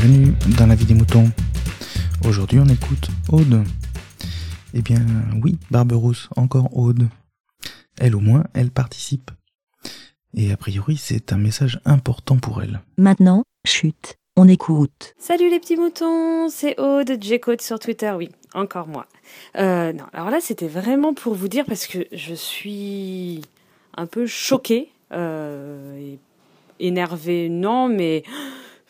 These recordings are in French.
bienvenue dans la vie des moutons. Aujourd'hui on écoute Aude. Eh bien oui, Barberousse, encore Aude. Elle au moins, elle participe. Et a priori c'est un message important pour elle. Maintenant, chute, on écoute. Salut les petits moutons, c'est Aude, J-Code sur Twitter, oui, encore moi. Euh, non, alors là c'était vraiment pour vous dire parce que je suis un peu choquée, euh, et énervée, non, mais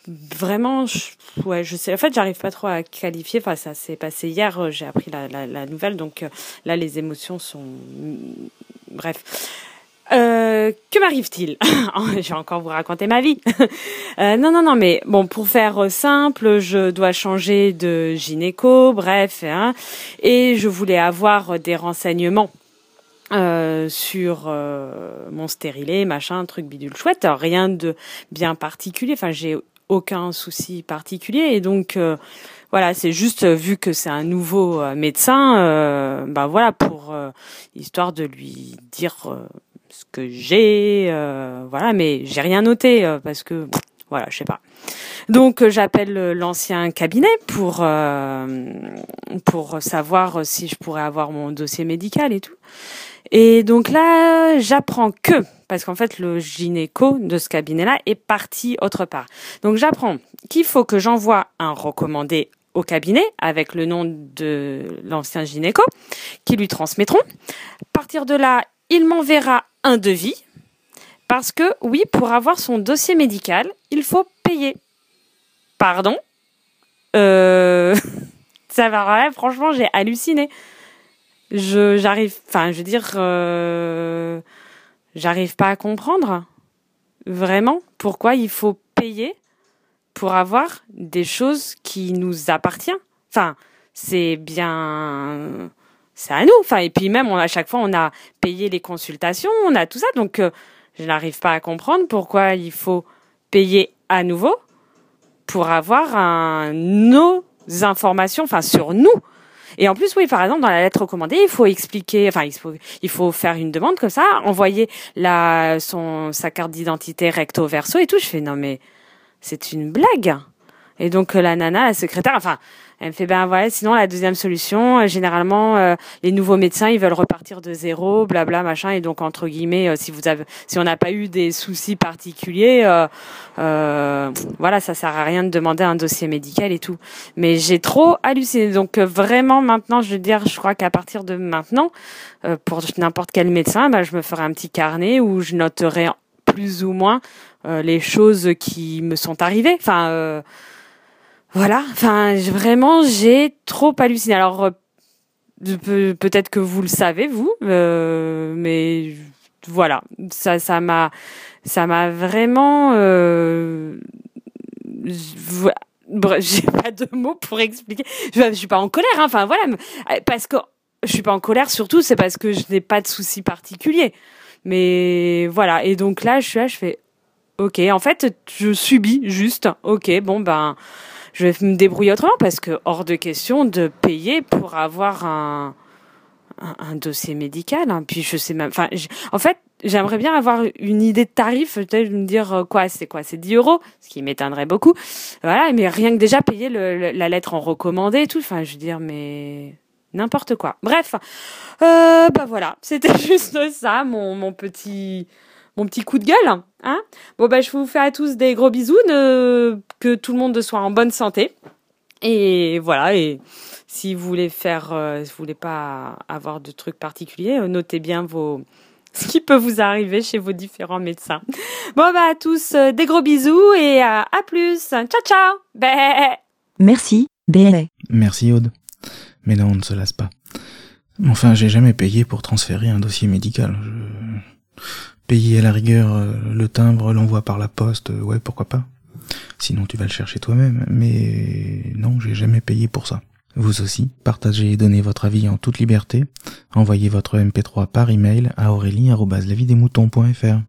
vraiment, je, sais. En fait, j'arrive pas trop à qualifier. Enfin, ça s'est passé hier. euh, J'ai appris la, nouvelle, donc euh, là, les émotions sont. Bref. Euh, que m'arrive-t-il? Je vais encore vous raconter ma vie. Non, non, non, mais bon, pour faire simple, je dois changer de gynéco, bref, hein, et je voulais avoir des renseignements sur mon stérilet, machin, truc bidule chouette. Rien de bien particulier. Enfin, j'ai aucun souci particulier, et donc euh, voilà, c'est juste euh, vu que c'est un nouveau euh, médecin, euh, bah voilà, pour euh, histoire de lui dire ce que j'ai, voilà, mais j'ai rien noté parce que voilà, je sais pas. Donc euh, j'appelle euh, l'ancien cabinet pour euh, pour savoir si je pourrais avoir mon dossier médical et tout. Et donc là, j'apprends que parce qu'en fait le gynéco de ce cabinet-là est parti autre part. Donc j'apprends qu'il faut que j'envoie un recommandé au cabinet avec le nom de l'ancien gynéco qui lui transmettront. À partir de là, il m'enverra un devis parce que oui, pour avoir son dossier médical, il faut payer. Pardon euh... Ça va, franchement, j'ai halluciné. Je, j'arrive, enfin, je veux dire, euh... j'arrive pas à comprendre vraiment pourquoi il faut payer pour avoir des choses qui nous appartiennent. Enfin, c'est bien, c'est à nous. Enfin, et puis même, à chaque fois, on a payé les consultations, on a tout ça, donc euh, je n'arrive pas à comprendre pourquoi il faut payer à nouveau pour avoir nos informations, enfin sur nous. Et en plus, oui, par exemple, dans la lettre recommandée, il faut expliquer, enfin, il faut, il faut faire une demande comme ça, envoyer la, son, sa carte d'identité recto verso et tout. Je fais, non, mais c'est une blague. Et donc, euh, la nana, la secrétaire, enfin, elle me fait, ben voilà, sinon, la deuxième solution, euh, généralement, euh, les nouveaux médecins, ils veulent repartir de zéro, blabla, machin. Et donc, entre guillemets, euh, si vous avez, si on n'a pas eu des soucis particuliers, euh, voilà, ça sert à rien de demander un dossier médical et tout. Mais j'ai trop halluciné. Donc, vraiment, maintenant, je veux dire, je crois qu'à partir de maintenant, pour n'importe quel médecin, ben, je me ferai un petit carnet où je noterai plus ou moins les choses qui me sont arrivées. Enfin, voilà. Enfin, vraiment, j'ai trop halluciné. Alors, euh, peut-être que vous le savez, vous, euh, mais voilà, ça, ça m'a, ça m'a vraiment. Euh, j'ai pas de mots pour expliquer. Je, je suis pas en colère, hein. enfin voilà, euh, parce que je suis pas en colère. Surtout, c'est parce que je n'ai pas de soucis particuliers. Mais voilà, et donc là, je suis là, je fais, ok, en fait, je subis juste, ok, bon ben, je vais me débrouiller autrement parce que hors de question de payer pour avoir un un, dossier médical. hein. Puis je sais même, enfin, en fait, j'aimerais bien avoir une idée de tarif, peut-être me dire euh, quoi, c'est quoi, c'est 10 euros, ce qui m'étonnerait beaucoup. Voilà, mais rien que déjà payer le, le- la lettre en recommandé et tout. Enfin, je veux dire, mais n'importe quoi. Bref, euh, bah voilà, c'était juste ça, mon, mon petit mon petit coup de gueule. Hein? Bon bah je vous fais à tous des gros bisous, ne- que tout le monde soit en bonne santé. Et voilà, et si vous voulez faire, euh, si vous voulez pas avoir de trucs particuliers, euh, notez bien vos ce qui peut vous arriver chez vos différents médecins. Bon bah à tous euh, des gros bisous et à, à plus. Ciao ciao. Bé. Merci, BLA. Merci Aude. Mais non, on ne se lasse pas. Enfin, j'ai jamais payé pour transférer un dossier médical. Je... Payer à la rigueur euh, le timbre, l'envoi par la poste, euh, ouais, pourquoi pas. Sinon, tu vas le chercher toi-même. Mais non, j'ai jamais payé pour ça. Vous aussi, partagez et donnez votre avis en toute liberté. Envoyez votre MP3 par email à aurélie.lavidemouton.fr.